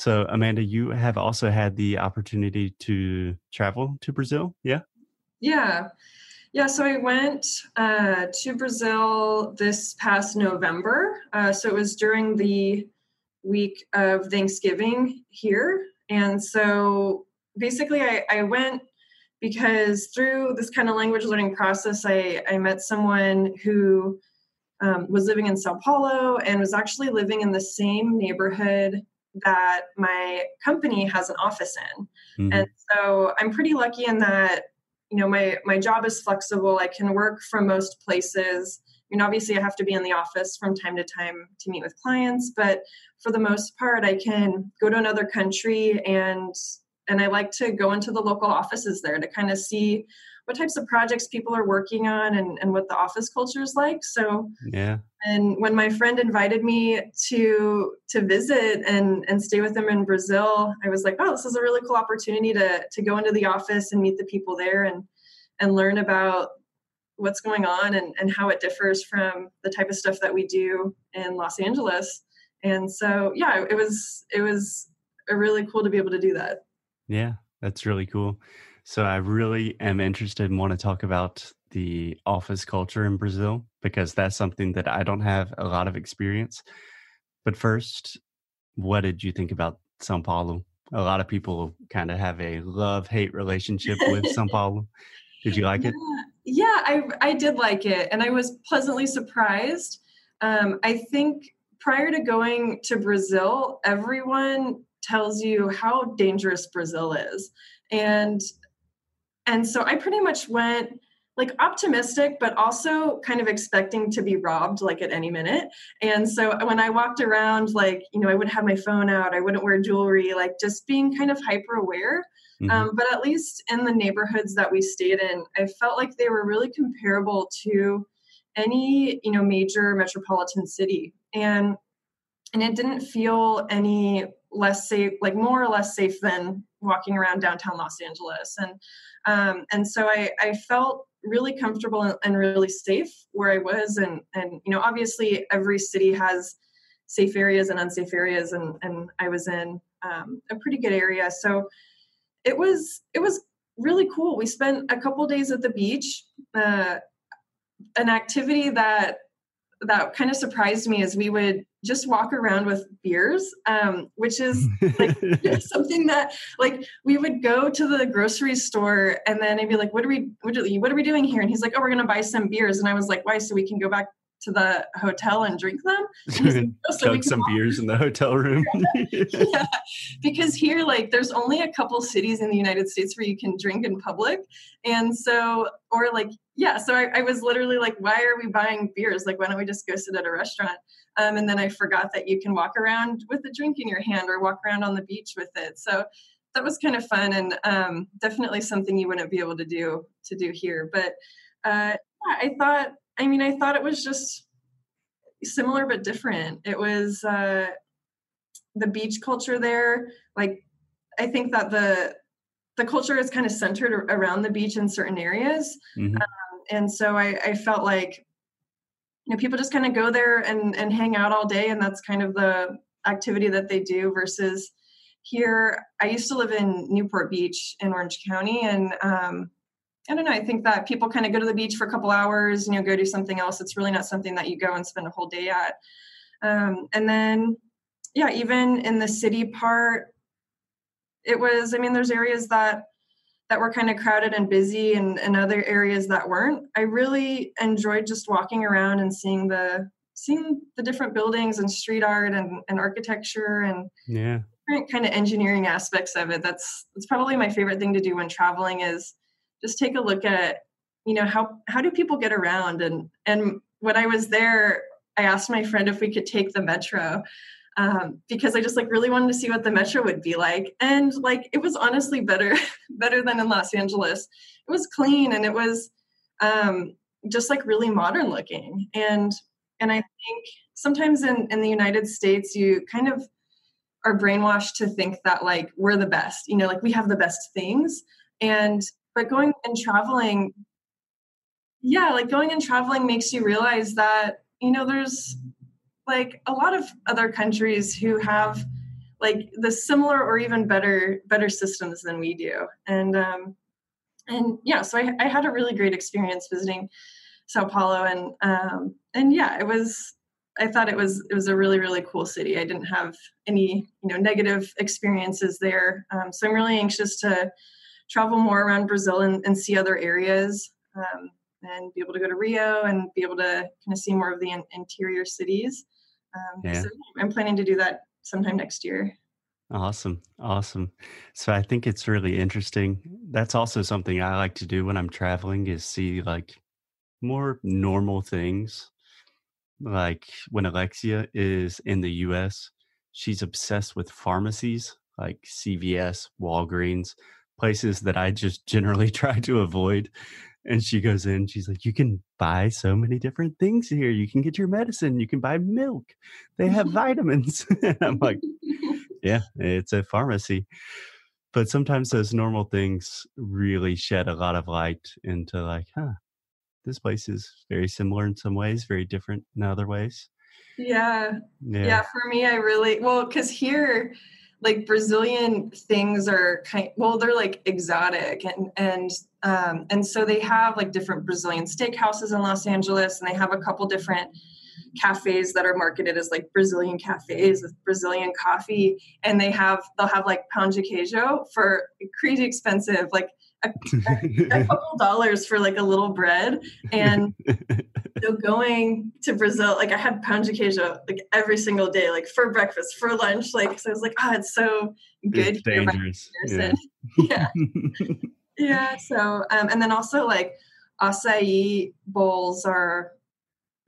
So, Amanda, you have also had the opportunity to travel to Brazil, yeah? Yeah. Yeah, so I went uh, to Brazil this past November. Uh, so it was during the week of Thanksgiving here. And so basically, I, I went because through this kind of language learning process, I, I met someone who um, was living in Sao Paulo and was actually living in the same neighborhood that my company has an office in. Mm-hmm. And so I'm pretty lucky in that you know my my job is flexible i can work from most places I mean, obviously, I have to be in the office from time to time to meet with clients, but for the most part, I can go to another country and and I like to go into the local offices there to kind of see what types of projects people are working on and, and what the office culture is like. So yeah. And when my friend invited me to to visit and and stay with them in Brazil, I was like, oh, this is a really cool opportunity to to go into the office and meet the people there and and learn about what's going on and, and how it differs from the type of stuff that we do in Los Angeles. And so, yeah, it was it was really cool to be able to do that. Yeah, that's really cool. So I really am interested and want to talk about the office culture in Brazil because that's something that I don't have a lot of experience. But first, what did you think about Sao Paulo? A lot of people kind of have a love hate relationship with Sao Paulo. Did you like it? Yeah, I I did like it, and I was pleasantly surprised. Um, I think prior to going to Brazil, everyone tells you how dangerous Brazil is, and and so I pretty much went like optimistic but also kind of expecting to be robbed like at any minute. And so when i walked around like you know i wouldn't have my phone out. I wouldn't wear jewelry like just being kind of hyper aware. Mm-hmm. Um, but at least in the neighborhoods that we stayed in, I felt like they were really comparable to any you know major metropolitan city, and and it didn't feel any less safe, like more or less safe than walking around downtown Los Angeles, and um, and so I I felt really comfortable and really safe where I was, and and you know obviously every city has safe areas and unsafe areas, and and I was in um, a pretty good area, so it was it was really cool. We spent a couple days at the beach. Uh, an activity that that kind of surprised me is we would just walk around with beers, um, which is like something that like we would go to the grocery store and then I'd be like, "What are we? What are, what are we doing here?" And he's like, "Oh, we're gonna buy some beers." And I was like, "Why? So we can go back to the hotel and drink them. And so Chug some beers in the hotel room. yeah, because here, like, there's only a couple cities in the United States where you can drink in public, and so, or like, yeah. So I, I was literally like, why are we buying beers? Like, why don't we just go sit at a restaurant? Um, and then I forgot that you can walk around with a drink in your hand or walk around on the beach with it. So that was kind of fun and um, definitely something you wouldn't be able to do to do here. But uh, yeah, I thought I mean, I thought it was just similar but different. It was uh, the beach culture there. Like, I think that the the culture is kind of centered around the beach in certain areas, mm-hmm. um, and so I, I felt like you know people just kind of go there and and hang out all day, and that's kind of the activity that they do. Versus here, I used to live in Newport Beach in Orange County, and um, I don't know. I think that people kind of go to the beach for a couple hours, you know, go do something else. It's really not something that you go and spend a whole day at. Um, and then, yeah, even in the city part, it was. I mean, there's areas that that were kind of crowded and busy, and, and other areas that weren't. I really enjoyed just walking around and seeing the seeing the different buildings and street art and, and architecture and yeah different kind of engineering aspects of it. That's that's probably my favorite thing to do when traveling is just take a look at you know how how do people get around? And and when i was there i asked my friend if we could take the metro um, because i just like really wanted to see what the metro would be like. And like it was honestly better better than in los angeles. It was clean and it was um, just like really modern looking. And and i think sometimes in in the united states you kind of are brainwashed to think that like we're the best you know like we have the best things. And but going and traveling yeah like going and traveling makes you realize that you know there's like a lot of other countries who have like the similar or even better better systems than we do. And um and yeah so i, I had a really great experience visiting sao paulo and um and yeah it was i thought it was it was a really really cool city. I didn't have any you know negative experiences there. Um, so i'm really anxious to travel more around brazil and, and see other areas um, and be able to go to rio and be able to kind of see more of the in, interior cities um, yeah. so i'm planning to do that sometime next year. Awesome. Awesome. So I think it's really interesting. That's also something I like to do when I'm traveling is see like more normal things. Like when Alexia is in the US, she's obsessed with pharmacies like CVS, Walgreens, places that I just generally try to avoid. And she goes in she's like you can buy so many different things here. You can get your medicine. You can buy milk. They have vitamins. And i'm like yeah it's a pharmacy. But sometimes those normal things really shed a lot of light into like huh this place is very similar in some ways very different in other ways. Yeah. Yeah, yeah for me i really well because here like Brazilian things are kind well they're like exotic and and um, and so they have like different Brazilian steakhouses in Los Angeles and they have a couple different cafes that are marketed as like Brazilian cafes with Brazilian coffee. And they have they'll have like pão de queijo for crazy expensive like a, a, a couple dollars for like a little bread. And so going to Brazil, like I had pão de queijo like every single day, like for breakfast, for lunch. Like so I was like, oh, it's so good. It's dangerous. Yeah. yeah. yeah. So um, and then also like acai bowls are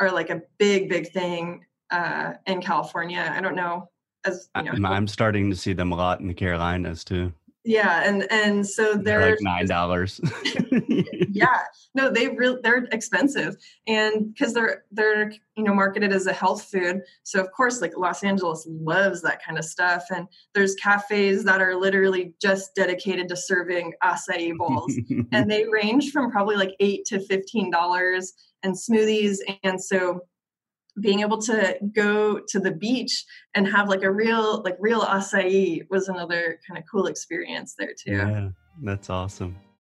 are like a big, big thing uh, in California. I don't know as you know. I'm starting to see them a lot in the Carolinas too yeah and and so they're, they're like nine dollars. Yeah. No they real they're expensive. And because they're they're you know marketed as a health food so of course like los angeles loves that kind of stuff. And there's cafes that are literally just dedicated to serving acai bowls. And they range from probably like eight to fifteen dollars and smoothies. And so being able to go to the beach and have like a real like real acai was another kind of cool experience there too. Yeah that's awesome